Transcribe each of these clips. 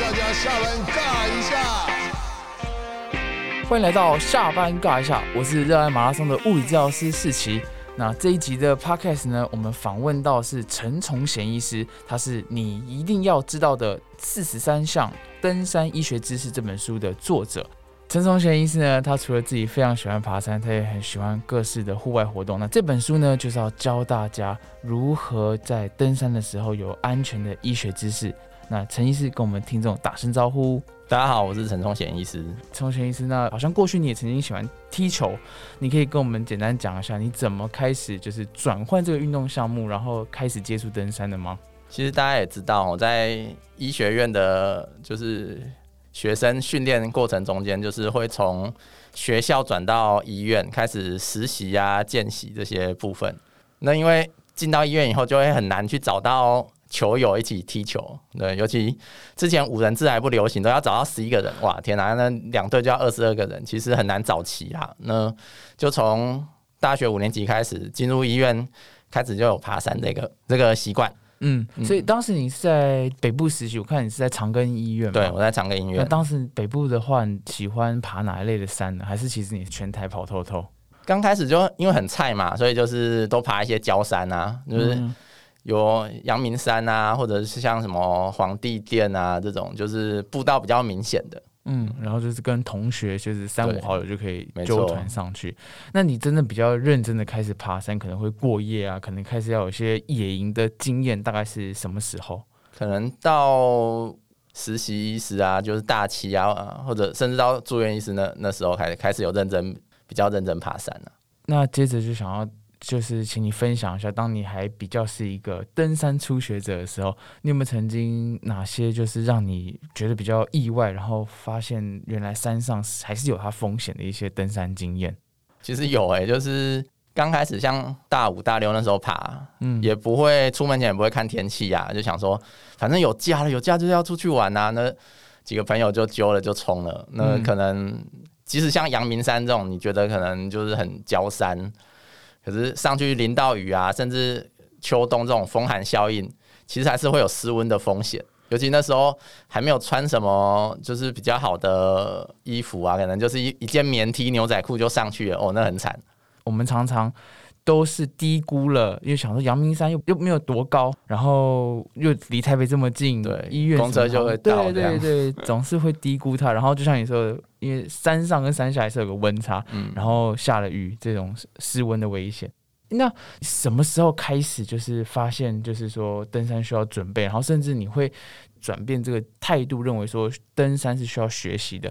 大家下班尬一下。欢迎来到下班尬一下，我是热爱马拉松的物理治疗师世奇。那这一集的 podcast 呢，我们访问到是陈崇贤医师，他是你一定要知道的四十三项登山医学知识这本书的作者。陈崇贤医师呢，他除了自己非常喜欢爬山，他也很喜欢各式的户外活动。那这本书呢，就是要教大家如何在登山的时候有安全的医学知识。那陈医师跟我们听众打声招呼。大家好，我是陈崇贤医师。陈崇贤医师，那好像过去你也曾经喜欢踢球，你可以跟我们简单讲一下，你怎么开始就是转换这个运动项目，然后开始接触登山的吗？其实大家也知道，我在医学院的，就是学生训练过程中间，就是会从学校转到医院开始实习啊、见习这些部分。那因为进到医院以后，就会很难去找到。球友一起踢球，对，尤其之前五人制还不流行，都要找到十一个人，哇，天哪，那两队就要二十二个人，其实很难找齐啊。那就从大学五年级开始进入医院，开始就有爬山这个这个习惯。嗯，所以当时你是在北部实习，我看你是在长庚医院，对，我在长庚医院。那当时北部的话，你喜欢爬哪一类的山呢？还是其实你全台跑透透？刚开始就因为很菜嘛，所以就是都爬一些焦山啊，就是。有阳明山啊，或者是像什么皇帝殿啊这种，就是步道比较明显的。嗯，然后就是跟同学，就是三五好友就可以揪团上去。那你真的比较认真的开始爬山，可能会过夜啊，可能开始要有一些野营的经验，大概是什么时候？可能到实习医师啊，就是大七啊，或者甚至到住院医师那那时候开始开始有认真比较认真爬山了。那接着就想要。就是请你分享一下，当你还比较是一个登山初学者的时候，你有没有曾经哪些就是让你觉得比较意外，然后发现原来山上还是有它风险的一些登山经验？其实有诶，就是刚开始像大五大六那时候爬，嗯，也不会出门前也不会看天气呀，就想说反正有假了，有假就是要出去玩啊。那几个朋友就揪了就冲了。那可能即使像阳明山这种，你觉得可能就是很焦山。可是上去淋到雨啊，甚至秋冬这种风寒效应，其实还是会有失温的风险。尤其那时候还没有穿什么就是比较好的衣服啊，可能就是一一件棉 T 牛仔裤就上去了，哦，那很惨。我们常常都是低估了，因为想说阳明山又又没有多高，然后又离台北这么近，对，医院公车就会到，对对对，总是会低估它。然后就像你说的。因为山上跟山下还是有个温差，嗯，然后下了雨，这种失温的危险。那什么时候开始就是发现，就是说登山需要准备，然后甚至你会转变这个态度，认为说登山是需要学习的。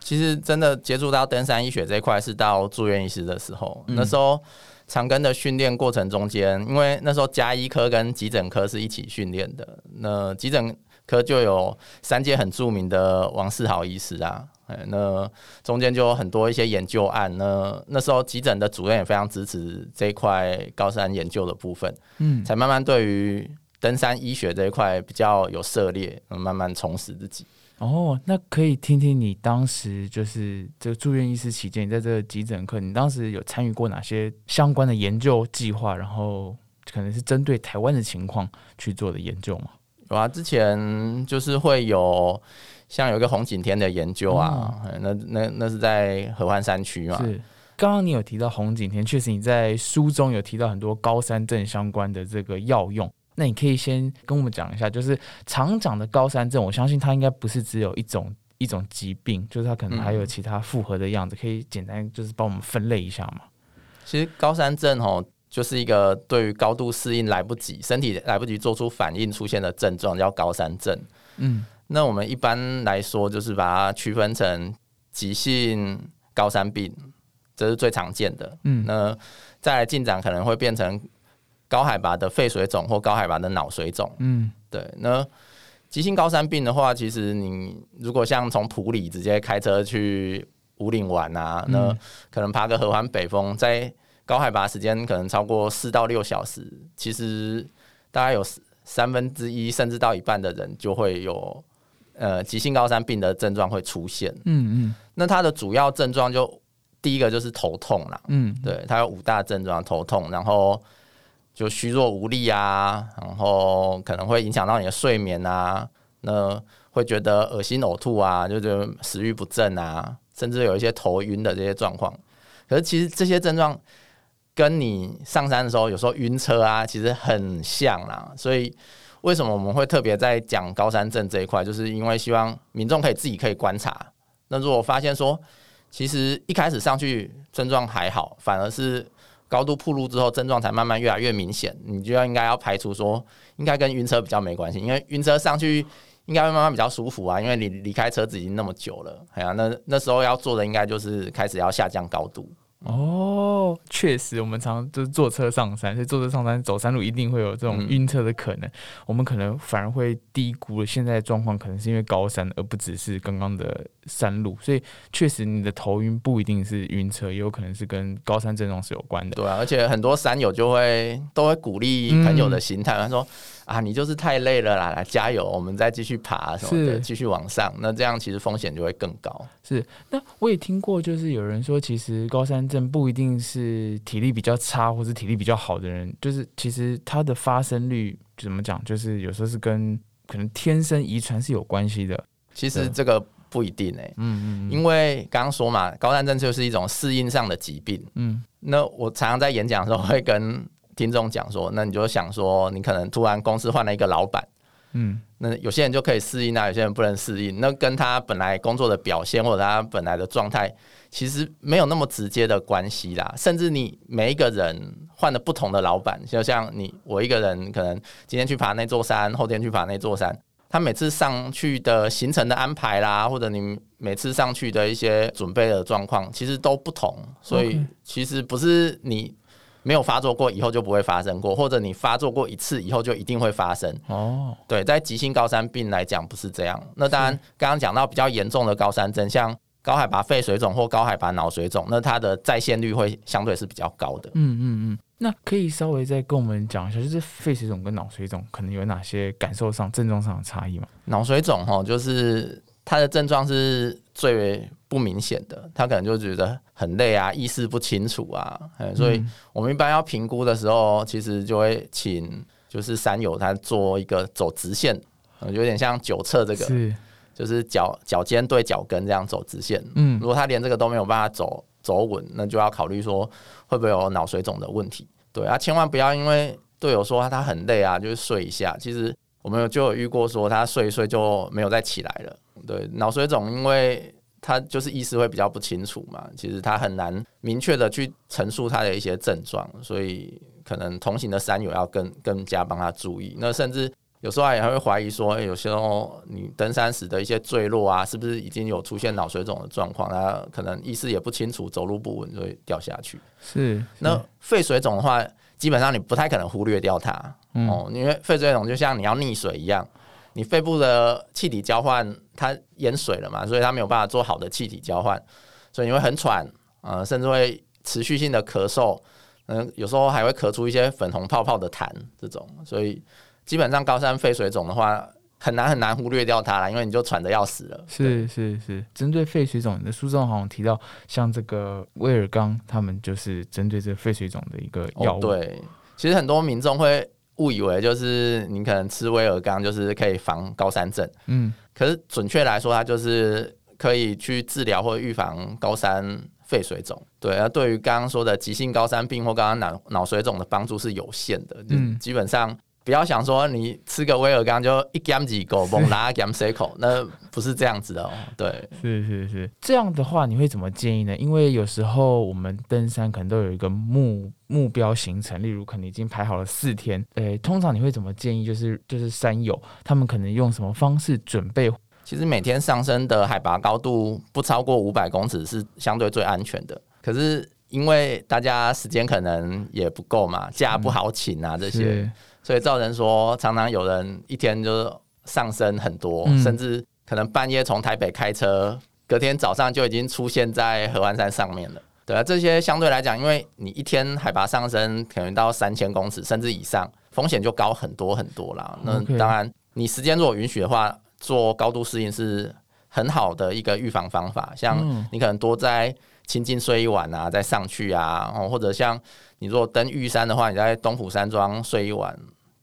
其实真的接触到登山医学这一块是到住院医师的时候，那时候长庚的训练过程中间，因为那时候加医科跟急诊科是一起训练的，那急诊科就有三届很著名的王世豪医师啊。哎，那中间就有很多一些研究案。那那时候急诊的主任也非常支持这一块高山研究的部分，嗯，才慢慢对于登山医学这一块比较有涉猎，慢慢充实自己。哦，那可以听听你当时就是这个住院医师期间，你在这个急诊科，你当时有参与过哪些相关的研究计划？然后可能是针对台湾的情况去做的研究吗？有啊，之前就是会有。像有一个红景天的研究啊，那那那是在合欢山区嘛。是，刚刚你有提到红景天，确实你在书中有提到很多高山症相关的这个药用。那你可以先跟我们讲一下，就是常长的高山症，我相信它应该不是只有一种一种疾病，就是它可能还有其他复合的样子，可以简单就是帮我们分类一下嘛？其实高山症哦，就是一个对于高度适应来不及，身体来不及做出反应出现的症状，叫高山症。嗯。那我们一般来说，就是把它区分成急性高山病，这是最常见的。嗯，那再来进展可能会变成高海拔的肺水肿或高海拔的脑水肿。嗯，对。那急性高山病的话，其实你如果像从普里直接开车去五岭玩啊，那可能爬个合欢北峰，在高海拔时间可能超过四到六小时，其实大概有三分之一甚至到一半的人就会有。呃，急性高山病的症状会出现。嗯嗯，那它的主要症状就第一个就是头痛啦。嗯，对，它有五大症状：头痛，然后就虚弱无力啊，然后可能会影响到你的睡眠啊，那会觉得恶心、呕吐啊，就觉得食欲不振啊，甚至有一些头晕的这些状况。可是其实这些症状跟你上山的时候有时候晕车啊，其实很像啦。所以为什么我们会特别在讲高山症这一块，就是因为希望民众可以自己可以观察。那如果发现说，其实一开始上去症状还好，反而是高度铺路之后症状才慢慢越来越明显，你就要应该要排除说，应该跟晕车比较没关系，因为晕车上去。应该会慢慢比较舒服啊，因为你离开车子已经那么久了，哎呀，那那时候要做的应该就是开始要下降高度。哦，确实，我们常就是坐车上山，所以坐车上山走山路一定会有这种晕车的可能。我们可能反而会低估了现在的状况，可能是因为高山，而不只是刚刚的山路。所以确实，你的头晕不一定是晕车，也有可能是跟高山症状是有关的。对啊，而且很多山友就会都会鼓励朋友的心态，他说。啊，你就是太累了啦，来加油，我们再继续爬什么的，继续往上。那这样其实风险就会更高。是，那我也听过，就是有人说，其实高山症不一定是体力比较差或是体力比较好的人，就是其实它的发生率怎么讲，就是有时候是跟可能天生遗传是有关系的。其实这个不一定诶，嗯嗯，因为刚刚说嘛，高山症就是一种适应上的疾病。嗯，那我常常在演讲的时候会跟。听众讲说，那你就想说，你可能突然公司换了一个老板，嗯，那有些人就可以适应啊，有些人不能适应，那跟他本来工作的表现或者他本来的状态，其实没有那么直接的关系啦。甚至你每一个人换了不同的老板，就像你我一个人，可能今天去爬那座山，后天去爬那座山，他每次上去的行程的安排啦，或者你每次上去的一些准备的状况，其实都不同，所以其实不是你。没有发作过，以后就不会发生过；或者你发作过一次，以后就一定会发生。哦，对，在急性高山病来讲不是这样。那当然，刚刚讲到比较严重的高山症，像高海拔肺水肿或高海拔脑水肿，那它的在线率会相对是比较高的。嗯嗯嗯。那可以稍微再跟我们讲一下，就是肺水肿跟脑水肿可能有哪些感受上、症状上的差异吗？脑水肿哈，就是它的症状是最。不明显的，他可能就觉得很累啊，意识不清楚啊，所以我们一般要评估的时候，其实就会请就是山友他做一个走直线，有点像九测这个，就是脚脚尖对脚跟这样走直线。嗯，如果他连这个都没有办法走走稳，那就要考虑说会不会有脑水肿的问题。对啊，千万不要因为队友说他很累啊，就是睡一下，其实我们就有遇过说他睡一睡就没有再起来了。对，脑水肿因为。他就是意识会比较不清楚嘛，其实他很难明确的去陈述他的一些症状，所以可能同行的山友要更更加帮他注意。那甚至有时候也还会怀疑说，哎，有时候你登山时的一些坠落啊，是不是已经有出现脑水肿的状况？他可能意识也不清楚，走路不稳就会掉下去。是。那肺水肿的话，基本上你不太可能忽略掉它哦，因为肺水肿就像你要溺水一样。你肺部的气体交换它淹水了嘛，所以它没有办法做好的气体交换，所以你会很喘，呃，甚至会持续性的咳嗽，嗯，有时候还会咳出一些粉红泡泡的痰这种，所以基本上高山肺水肿的话，很难很难忽略掉它了，因为你就喘的要死了。是是是，针对肺水肿，你的书中好像提到，像这个威尔刚，他们就是针对这个肺水肿的一个药物。对，其实很多民众会。误以为就是你可能吃威尔刚就是可以防高山症，嗯，可是准确来说，它就是可以去治疗或预防高山肺水肿。对，那对于刚刚说的急性高山病或刚刚脑脑水肿的帮助是有限的，嗯，基本上。不要想说你吃个威尔刚就一 gam 几狗嘣拉 gam 塞口，那不是这样子的哦。对，是是是，这样的话你会怎么建议呢？因为有时候我们登山可能都有一个目目标行程，例如可能已经排好了四天，诶，通常你会怎么建议？就是就是山友他们可能用什么方式准备？其实每天上升的海拔高度不超过五百公尺是相对最安全的。可是因为大家时间可能也不够嘛，假不好请啊这些。所以造成说，常常有人一天就是上升很多，甚至可能半夜从台北开车，隔天早上就已经出现在合欢山上面了。对啊，这些相对来讲，因为你一天海拔上升可能到三千公尺甚至以上，风险就高很多很多啦。那当然，你时间如果允许的话，做高度适应是很好的一个预防方法。像你可能多在清境睡一晚啊，再上去啊，或者像你如果登玉山的话，你在东浦山庄睡一晚。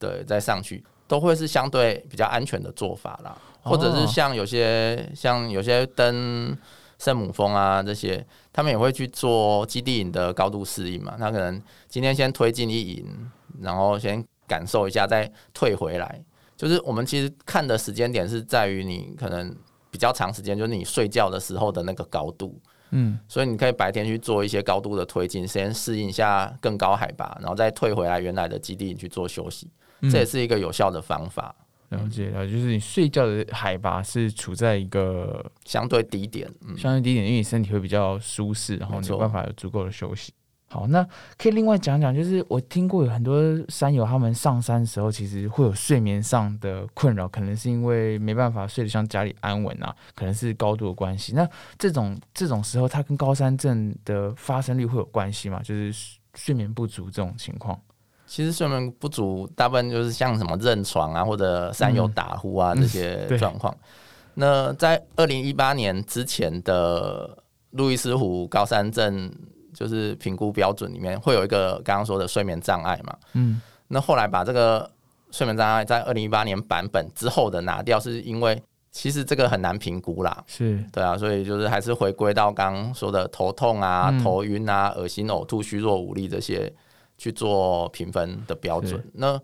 对，再上去都会是相对比较安全的做法啦。或者是像有些像有些登圣母峰啊这些，他们也会去做基地营的高度适应嘛。他可能今天先推进一营，然后先感受一下，再退回来。就是我们其实看的时间点是在于你可能比较长时间，就是你睡觉的时候的那个高度。嗯，所以你可以白天去做一些高度的推进，先适应一下更高海拔，然后再退回来原来的基地去做休息，这也是一个有效的方法。了解了，就是你睡觉的海拔是处在一个相对低点，相对低点，因为你身体会比较舒适，然后没有办法有足够的休息。好，那可以另外讲讲，就是我听过有很多山友他们上山的时候，其实会有睡眠上的困扰，可能是因为没办法睡得像家里安稳啊，可能是高度的关系。那这种这种时候，它跟高山症的发生率会有关系吗？就是睡眠不足这种情况。其实睡眠不足，大部分就是像什么认床啊，或者三友打呼啊这些状况。那在二零一八年之前的路易斯湖高山症。就是评估标准里面会有一个刚刚说的睡眠障碍嘛，嗯，那后来把这个睡眠障碍在二零一八年版本之后的拿掉，是因为其实这个很难评估啦，是对啊，所以就是还是回归到刚刚说的头痛啊、头晕啊、恶心、呕吐、虚弱无力这些去做评分的标准。那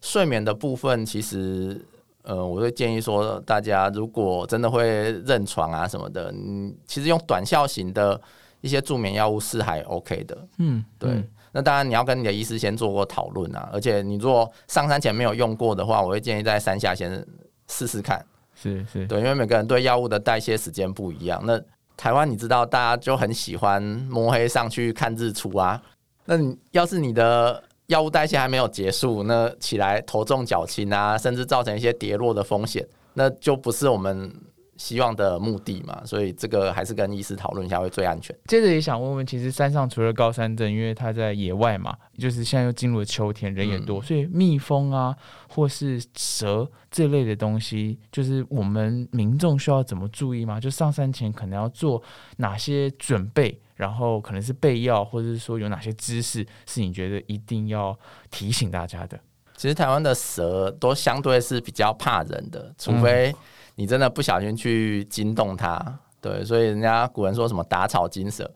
睡眠的部分，其实呃，我会建议说，大家如果真的会认床啊什么的，你其实用短效型的。一些助眠药物是还 OK 的，嗯，对。那当然你要跟你的医师先做过讨论啊，而且你如果上山前没有用过的话，我会建议在山下先试试看。是是，对，因为每个人对药物的代谢时间不一样。那台湾你知道，大家就很喜欢摸黑上去看日出啊。那你要是你的药物代谢还没有结束，那起来头重脚轻啊，甚至造成一些跌落的风险，那就不是我们。希望的目的嘛，所以这个还是跟医师讨论一下会最安全。接着也想问问，其实山上除了高山症，因为它在野外嘛，就是现在又进入了秋天，人也多，所以蜜蜂啊，或是蛇这类的东西，就是我们民众需要怎么注意吗？就上山前可能要做哪些准备，然后可能是备药，或者是说有哪些知识是你觉得一定要提醒大家的？其实台湾的蛇都相对是比较怕人的，除非。你真的不小心去惊动它，对，所以人家古人说什么打草惊蛇，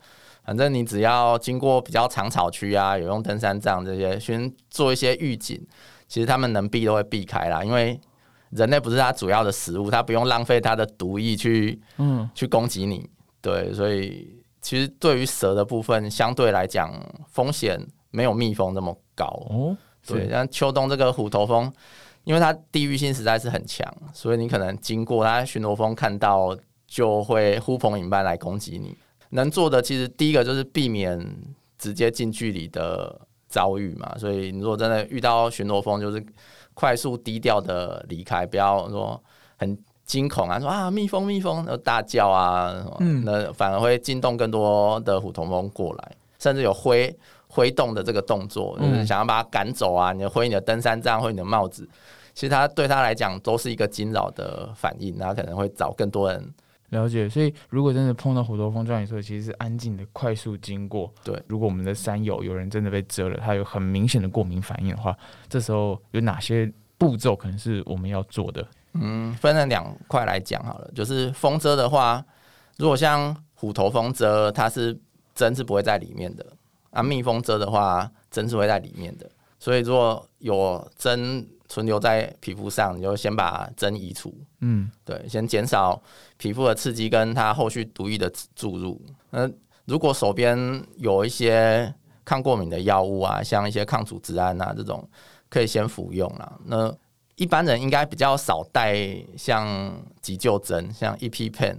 反正你只要经过比较长草区啊，有用登山杖这些，先做一些预警，其实他们能避都会避开啦，因为人类不是它主要的食物，它不用浪费它的毒液去，嗯，去攻击你，对，所以其实对于蛇的部分，相对来讲风险没有蜜蜂那么高，哦，对，像秋冬这个虎头蜂。因为它地域性实在是很强，所以你可能经过它巡逻风看到就会呼朋引伴来攻击你。能做的其实第一个就是避免直接近距离的遭遇嘛。所以你如果真的遇到巡逻风，就是快速低调的离开，不要说很惊恐啊，说啊蜜蜂蜜蜂，然后大叫啊，嗯，那反而会惊动更多的虎头蜂过来，甚至有挥。挥动的这个动作，就是想要把它赶走啊！你挥你的登山杖，挥你的帽子，其实他对他来讲都是一个惊扰的反应，他可能会找更多人了解。所以，如果真的碰到虎头蜂，像你说，其实是安静的、快速经过。对，如果我们的山友有人真的被蛰了，他有很明显的过敏反应的话，这时候有哪些步骤可能是我们要做的？嗯，分成两块来讲好了。就是蜂蛰的话，如果像虎头蜂蛰，它是针是不会在里面的。啊，蜜蜂蛰的话，针是会在里面的，所以如果有针存留在皮肤上，你就先把针移除。嗯，对，先减少皮肤的刺激，跟它后续毒液的注入。那如果手边有一些抗过敏的药物啊，像一些抗组织胺啊这种，可以先服用了。那一般人应该比较少带像急救针，像 EpiPen，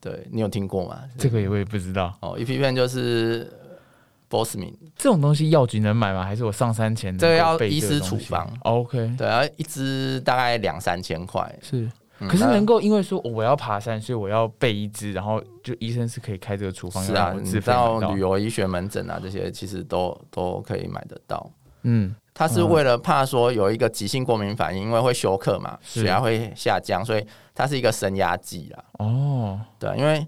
对你有听过吗？这个我也不知道哦，EpiPen 就是。Boss 名这种东西药局能买吗？还是我上山前这个要医师处方？OK，对，啊，一支大概两三千块。是，可是能够因为说我要爬山，所以我要备一支，然后就医生是可以开这个处方。是啊，你到旅游医学门诊啊，这些其实都都可以买得到。嗯，他是为了怕说有一个急性过敏反应，因为会休克嘛，血压会下降，所以它是一个升压剂啦。哦，对，因为。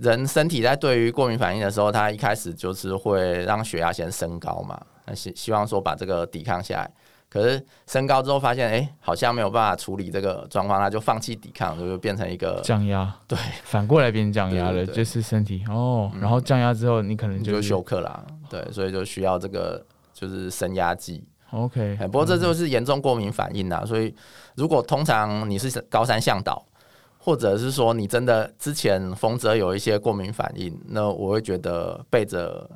人身体在对于过敏反应的时候，它一开始就是会让血压先升高嘛，那希希望说把这个抵抗下来，可是升高之后发现，哎，好像没有办法处理这个状况，他就放弃抵抗，就变成一个降压。对，反过来变成降压了，就是身体哦。然后降压之后，你可能就休克啦。对，所以就需要这个就是升压剂。OK，不过这就是严重过敏反应啦。所以如果通常你是高山向导，或者是说你真的之前风泽有一些过敏反应，那我会觉得备着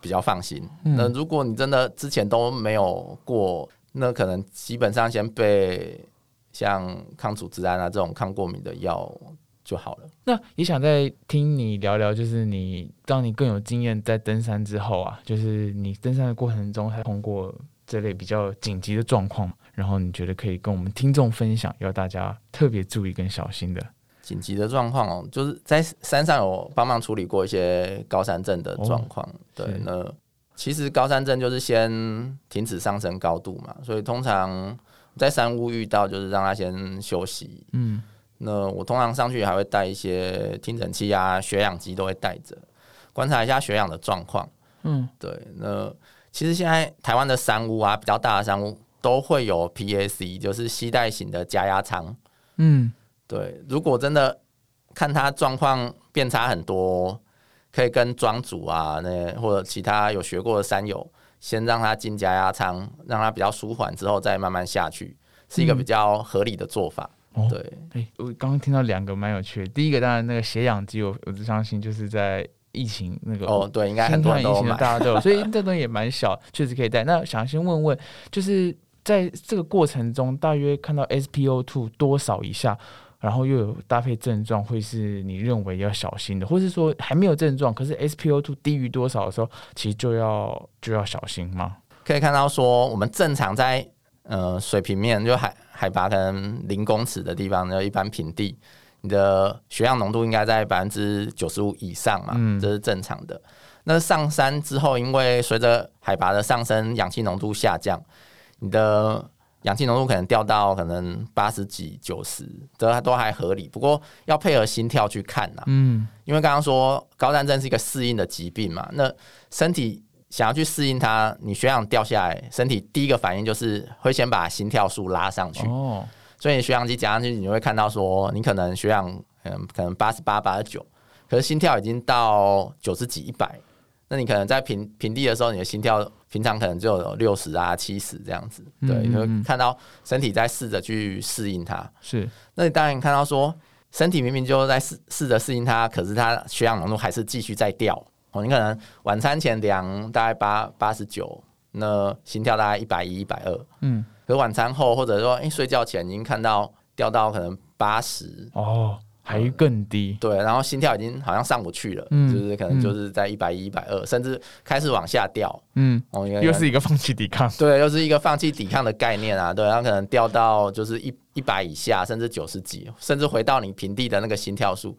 比较放心。那如果你真的之前都没有过，那可能基本上先备像抗组织胺啊这种抗过敏的药就好了。那也想再听你聊聊，就是你当你更有经验在登山之后啊，就是你登山的过程中还通过这类比较紧急的状况，然后你觉得可以跟我们听众分享，要大家特别注意跟小心的紧急的状况哦，就是在山上有帮忙处理过一些高山症的状况，对那。其实高山症就是先停止上升高度嘛，所以通常在山屋遇到就是让他先休息。嗯，那我通常上去还会带一些听诊器啊、血氧机都会带着，观察一下血氧的状况。嗯，对。那其实现在台湾的山屋啊，比较大的山屋都会有 PAC，就是吸带型的加压舱。嗯，对。如果真的看他状况变差很多。可以跟庄主啊，那或者其他有学过的山友，先让他进加压舱，让他比较舒缓之后再慢慢下去，是一个比较合理的做法。对，哎，我刚刚听到两个蛮有趣的。第一个当然那个血氧机，我我只相信就是在疫情那个哦，对，应该很多人都大家都有，所以这东西也蛮小，确实可以带。那想先问问，就是在这个过程中，大约看到 SPO two 多少以下？然后又有搭配症状，会是你认为要小心的，或是说还没有症状，可是 SPO2 低于多少的时候，其实就要就要小心吗？可以看到说，我们正常在呃水平面，就海海拔可能零公尺的地方，就一般平地，你的血氧浓度应该在百分之九十五以上嘛，这是正常的。那上山之后，因为随着海拔的上升，氧气浓度下降，你的氧气浓度可能掉到可能八十几、九十，这都还合理。不过要配合心跳去看呐，嗯，因为刚刚说高山症是一个适应的疾病嘛，那身体想要去适应它，你血氧掉下来，身体第一个反应就是会先把心跳数拉上去。哦，所以你血氧机加上去，你会看到说，你可能血氧嗯可能八十八、八十九，可是心跳已经到九十几、一百。那你可能在平平地的时候，你的心跳平常可能就有六十啊、七十这样子，对，你会看到身体在试着去适应它。是，那你当然看到说，身体明明就在试试着适应它，可是它血氧浓度还是继续在掉。哦，你可能晚餐前量大概八八十九，那心跳大概一百一、一百二，嗯，可晚餐后或者说哎睡觉前已经看到掉到可能八十哦。还更低，对，然后心跳已经好像上不去了，嗯，就是可能就是在一百一、一百二，甚至开始往下掉，嗯，哦又是一个放弃抵抗，对，又是一个放弃抵抗的概念啊，对，然后可能掉到就是一一百以下，甚至九十几，甚至回到你平地的那个心跳数，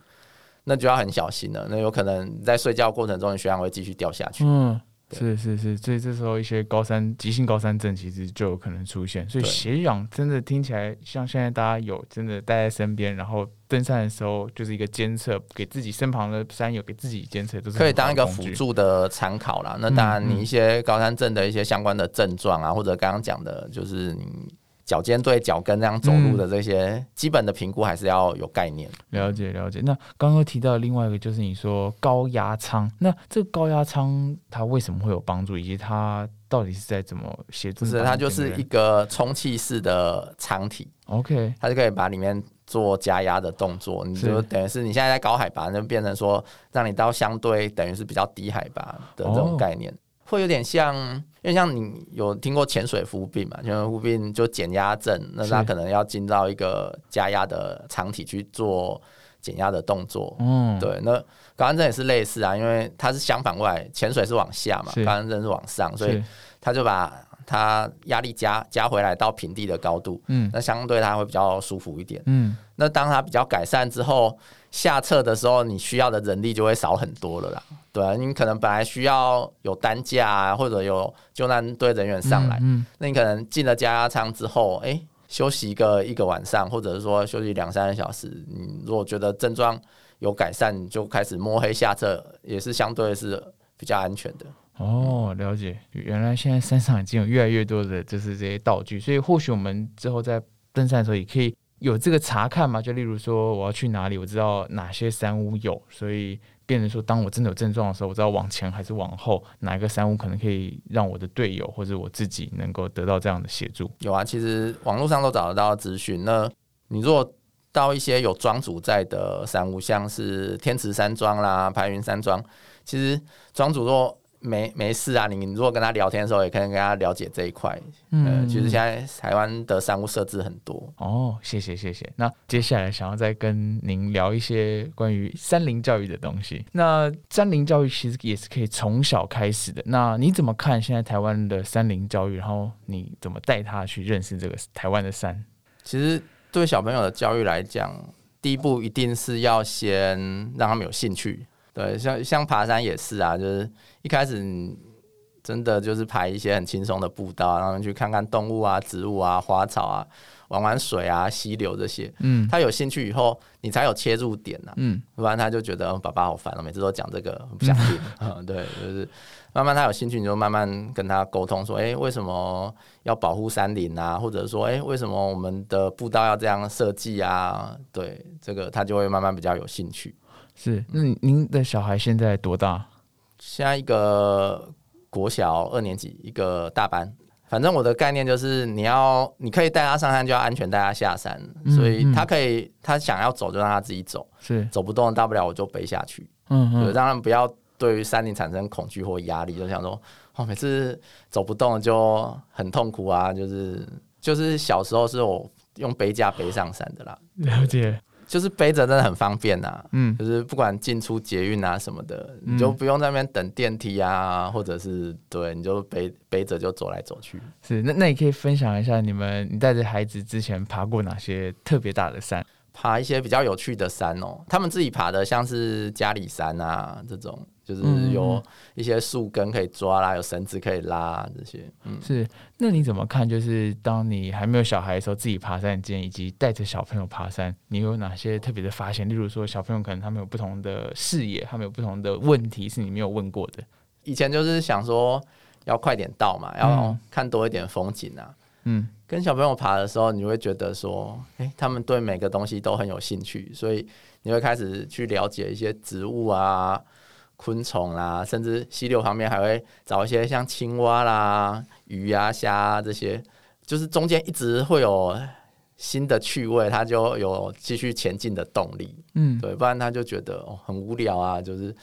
那就要很小心了，那有可能在睡觉过程中，你血氧会继续掉下去，嗯。是是是，所以这时候一些高山急性高山症其实就有可能出现。所以血氧真的听起来像现在大家有真的带在身边，然后登山的时候就是一个监测，给自己身旁的山友给自己监测都是可以当一个辅助的参考啦。那当然，你一些高山症的一些相关的症状啊，或者刚刚讲的，就是你。脚尖对脚跟这样走路的这些基本的评估还是要有概念。了解了解。那刚刚提到另外一个就是你说高压舱，那这个高压舱它为什么会有帮助，以及它到底是在怎么协助？是它就是一个充气式的舱体，OK，它就可以把里面做加压的动作。你就等于是你现在在高海拔，就变成说让你到相对等于是比较低海拔的这种概念。会有点像，因为像你有听过潜水浮病嘛？潜水浮病就减压症，那他可能要进到一个加压的舱体去做减压的动作。嗯，对。那高山症也是类似啊，因为它是相反过来，潜水是往下嘛，高山症是往上，所以他就把它压力加加回来到平地的高度。嗯，那相对它会比较舒服一点。嗯，那当它比较改善之后。下撤的时候，你需要的人力就会少很多了啦。对啊，你可能本来需要有担架啊，或者有救难队人员上来，嗯那你可能进了加压舱之后，哎，休息一个一个晚上，或者是说休息两三个小时，你如果觉得症状有改善，就开始摸黑下车，也是相对是比较安全的。哦，了解。原来现在山上已经有越来越多的就是这些道具，所以或许我们之后在登山的时候也可以有这个查看吗。就例如说我要去哪里，我知道哪些山屋有，所以变成说当我真的有症状的时候，我知道往前还是往后，哪一个山屋可能可以让我的队友或者我自己能够得到这样的协助。有啊，其实网络上都找得到资讯。那你如果到一些有庄主在的山屋，像是天池山庄啦、白云山庄，其实庄主若没没事啊，你如果跟他聊天的时候，也可以跟他了解这一块。嗯，其实现在台湾的商务设置很多。哦，谢谢谢谢。那接下来想要再跟您聊一些关于山林教育的东西。那山林教育其实也是可以从小开始的。那你怎么看现在台湾的山林教育？然后你怎么带他去认识这个台湾的山？其实对小朋友的教育来讲，第一步一定是要先让他们有兴趣。对，像像爬山也是啊，就是一开始真的就是排一些很轻松的步道，然后去看看动物啊、植物啊、花草啊，玩玩水啊、溪流这些。嗯，他有兴趣以后，你才有切入点呐。嗯，不然他就觉得爸爸好烦了，每次都讲这个，不想听。嗯，对，就是慢慢他有兴趣，你就慢慢跟他沟通，说，哎，为什么要保护山林啊？或者说，哎，为什么我们的步道要这样设计啊？对，这个他就会慢慢比较有兴趣。是，那您的小孩现在多大？现在一个国小二年级，一个大班。反正我的概念就是，你要你可以带他上山，就要安全带他下山。所以他可以，他想要走就让他自己走，是走不动，大不了我就背下去。嗯嗯，让他们不要对于山林产生恐惧或压力，就想说，哦，每次走不动就很痛苦啊。就是就是小时候是我用背架背上山的啦。了解。就是背着真的很方便呐，嗯，就是不管进出捷运啊什么的，你就不用在那边等电梯啊，或者是对，你就背背着就走来走去。是，那那你可以分享一下你们你带着孩子之前爬过哪些特别大的山？爬一些比较有趣的山哦，他们自己爬的像是嘉里山啊这种。就是有一些树根可以抓啦，有绳子可以拉这些。嗯，是。那你怎么看？就是当你还没有小孩的时候，自己爬山间，以及带着小朋友爬山，你有哪些特别的发现？例如说，小朋友可能他们有不同的视野，他们有不同的问题是你没有问过的。以前就是想说要快点到嘛，要看多一点风景啊。嗯，跟小朋友爬的时候，你会觉得说，哎，他们对每个东西都很有兴趣，所以你会开始去了解一些植物啊。昆虫啦，甚至溪流旁边还会找一些像青蛙啦、鱼啊、虾这些，就是中间一直会有新的趣味，他就有继续前进的动力。嗯，对，不然他就觉得哦很无聊啊，就是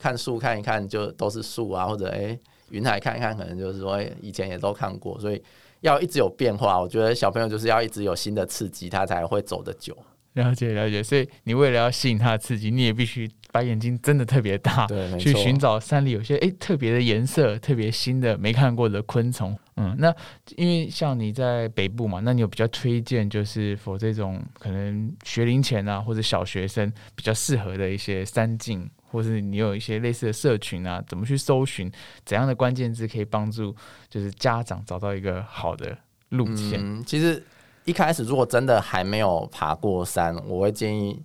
看树看一看就都是树啊，或者哎云海看一看，可能就是说以前也都看过，所以要一直有变化。我觉得小朋友就是要一直有新的刺激，他才会走得久。了解了解，所以你为了要吸引他的刺激，你也必须。把眼睛真的特别大，对去寻找山里有些诶特别的颜色、特别新的没看过的昆虫。嗯，那因为像你在北部嘛，那你有比较推荐就是否这种可能学龄前啊或者小学生比较适合的一些山径，或是你有一些类似的社群啊，怎么去搜寻怎样的关键字可以帮助就是家长找到一个好的路线？其实一开始如果真的还没有爬过山，我会建议。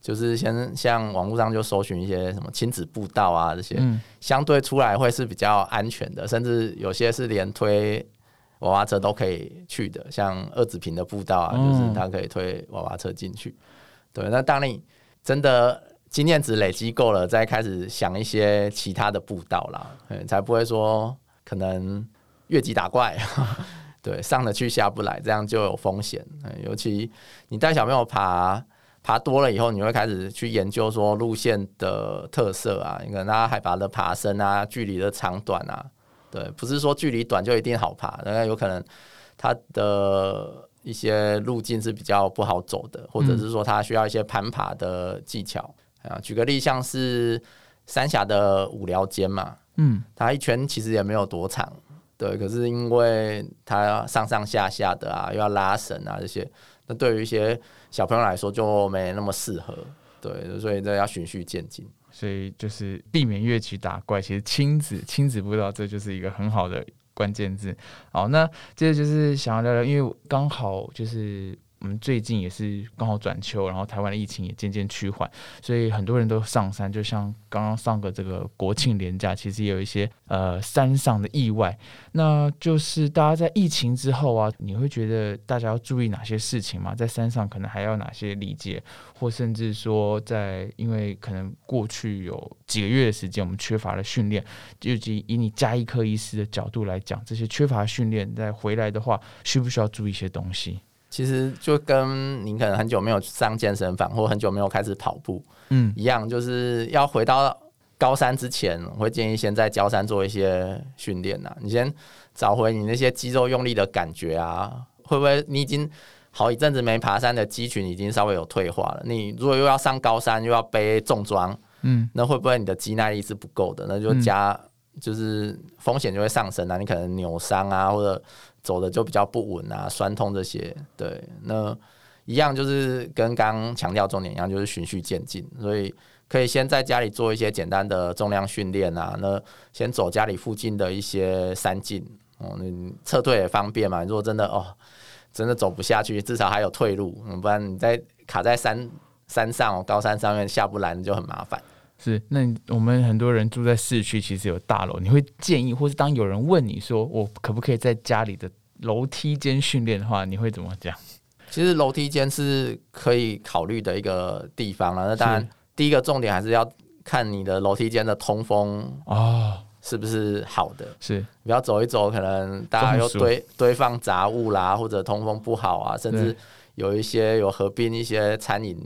就是先像网络上就搜寻一些什么亲子步道啊这些，相对出来会是比较安全的，甚至有些是连推娃娃车都可以去的，像二子坪的步道啊，就是它可以推娃娃车进去。对，那当你真的经验值累积够了，再开始想一些其他的步道啦，才不会说可能越级打怪，对，上得去下不来，这样就有风险。尤其你带小朋友爬。爬多了以后，你会开始去研究说路线的特色啊，你看它海拔的爬升啊，距离的长短啊，对，不是说距离短就一定好爬，那有可能它的一些路径是比较不好走的，或者是说它需要一些攀爬的技巧啊。举个例，像是三峡的五寮间嘛，嗯，它一圈其实也没有多长，对，可是因为它上上下下的啊，又要拉绳啊这些。那对于一些小朋友来说就没那么适合，对，所以这要循序渐进。所以就是避免越级打怪，其实亲子亲子步道这就是一个很好的关键字。好，那接着就是想要聊聊，因为刚好就是我们最近也是刚好转秋，然后台湾的疫情也渐渐趋缓，所以很多人都上山。就像刚刚上个这个国庆连假，其实也有一些呃山上的意外。那就是大家在疫情之后啊，你会觉得大家要注意哪些事情吗？在山上可能还要哪些理解，或甚至说在因为可能过去有几个月的时间，我们缺乏了训练，就以以你加医科医师的角度来讲，这些缺乏训练再回来的话，需不需要注意一些东西？其实就跟您可能很久没有上健身房，或很久没有开始跑步，嗯，一样，就是要回到高山之前，我会建议先在高山做一些训练呐。你先找回你那些肌肉用力的感觉啊，会不会你已经好一阵子没爬山的肌群已经稍微有退化了？你如果又要上高山，又要背重装，嗯，那会不会你的肌耐力是不够的？那就加就是风险就会上升啊，你可能扭伤啊，或者。走的就比较不稳啊，酸痛这些，对，那一样就是跟刚强调重点一样，就是循序渐进，所以可以先在家里做一些简单的重量训练啊，那先走家里附近的一些山径，哦，你撤退也方便嘛。如果真的哦，真的走不下去，至少还有退路，不然你在卡在山山上高山上面下不来，就很麻烦。是，那我们很多人住在市区，其实有大楼，你会建议，或是当有人问你说我可不可以在家里的楼梯间训练的话，你会怎么讲？其实楼梯间是可以考虑的一个地方了。那当然，第一个重点还是要看你的楼梯间的通风哦，是不是好的？是，不要走一走，可能大家又堆堆放杂物啦，或者通风不好啊，甚至有一些有合并一些餐饮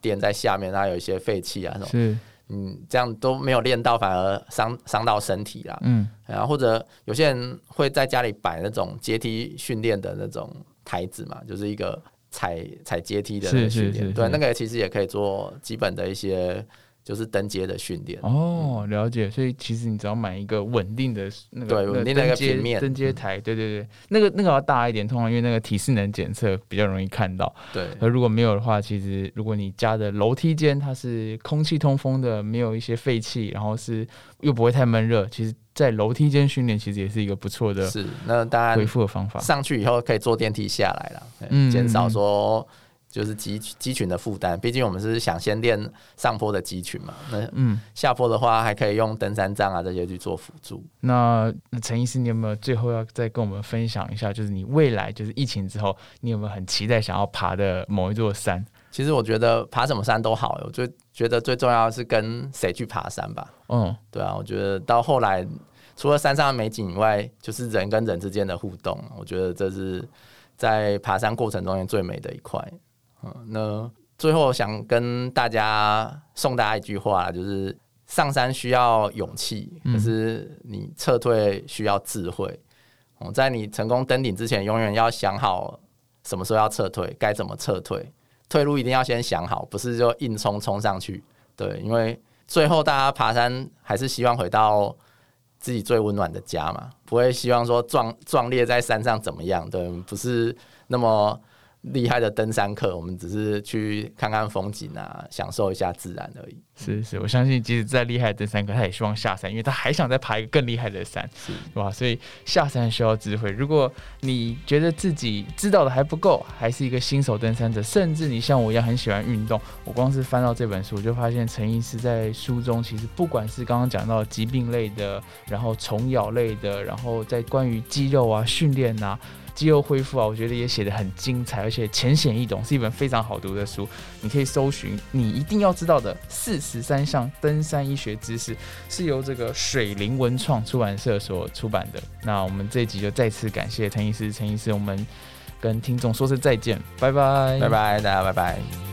店在下面，它有一些废气啊，是。嗯，这样都没有练到，反而伤伤到身体啦。嗯，然后或者有些人会在家里摆那种阶梯训练的那种台子嘛，就是一个踩踩阶梯的训练。对，那个其实也可以做基本的一些。就是登阶的训练哦，了解。所以其实你只要买一个稳定的那个对稳定的一个平面登阶台，对对对，那个那个要大一点，通常因为那个体适能检测比较容易看到。对，而如果没有的话，其实如果你家的楼梯间它是空气通风的，没有一些废气，然后是又不会太闷热，其实在楼梯间训练其实也是一个不错的。是，那当然恢复的方法。上去以后可以坐电梯下来了，嗯，减少说。就是肌肌群的负担，毕竟我们是想先练上坡的肌群嘛。那嗯，下坡的话还可以用登山杖啊这些去做辅助。那陈医师，你有没有最后要再跟我们分享一下？就是你未来就是疫情之后，你有没有很期待想要爬的某一座山？其实我觉得爬什么山都好，我最觉得最重要的是跟谁去爬山吧。嗯，对啊，我觉得到后来除了山上的美景以外，就是人跟人之间的互动，我觉得这是在爬山过程中间最美的一块。嗯，那最后想跟大家送大家一句话，就是上山需要勇气，可是你撤退需要智慧。哦，在你成功登顶之前，永远要想好什么时候要撤退，该怎么撤退，退路一定要先想好，不是就硬冲冲上去。对，因为最后大家爬山还是希望回到自己最温暖的家嘛，不会希望说壮壮烈在山上怎么样？对，不是那么。厉害的登山客，我们只是去看看风景啊，享受一下自然而已。是是，我相信即使再厉害的登山客，他也希望下山，因为他还想再爬一个更厉害的山，是吧？所以下山需要智慧。如果你觉得自己知道的还不够，还是一个新手登山者，甚至你像我一样很喜欢运动，我光是翻到这本书，就发现陈医师在书中其实不管是刚刚讲到疾病类的，然后虫咬类的，然后在关于肌肉啊训练啊。肌肉恢复啊，我觉得也写的很精彩，而且浅显易懂，是一本非常好读的书。你可以搜寻你一定要知道的四十三项登山医学知识，是由这个水灵文创出版社所出版的。那我们这一集就再次感谢陈医师，陈医师，我们跟听众说声再见，拜拜，拜拜，大家拜拜。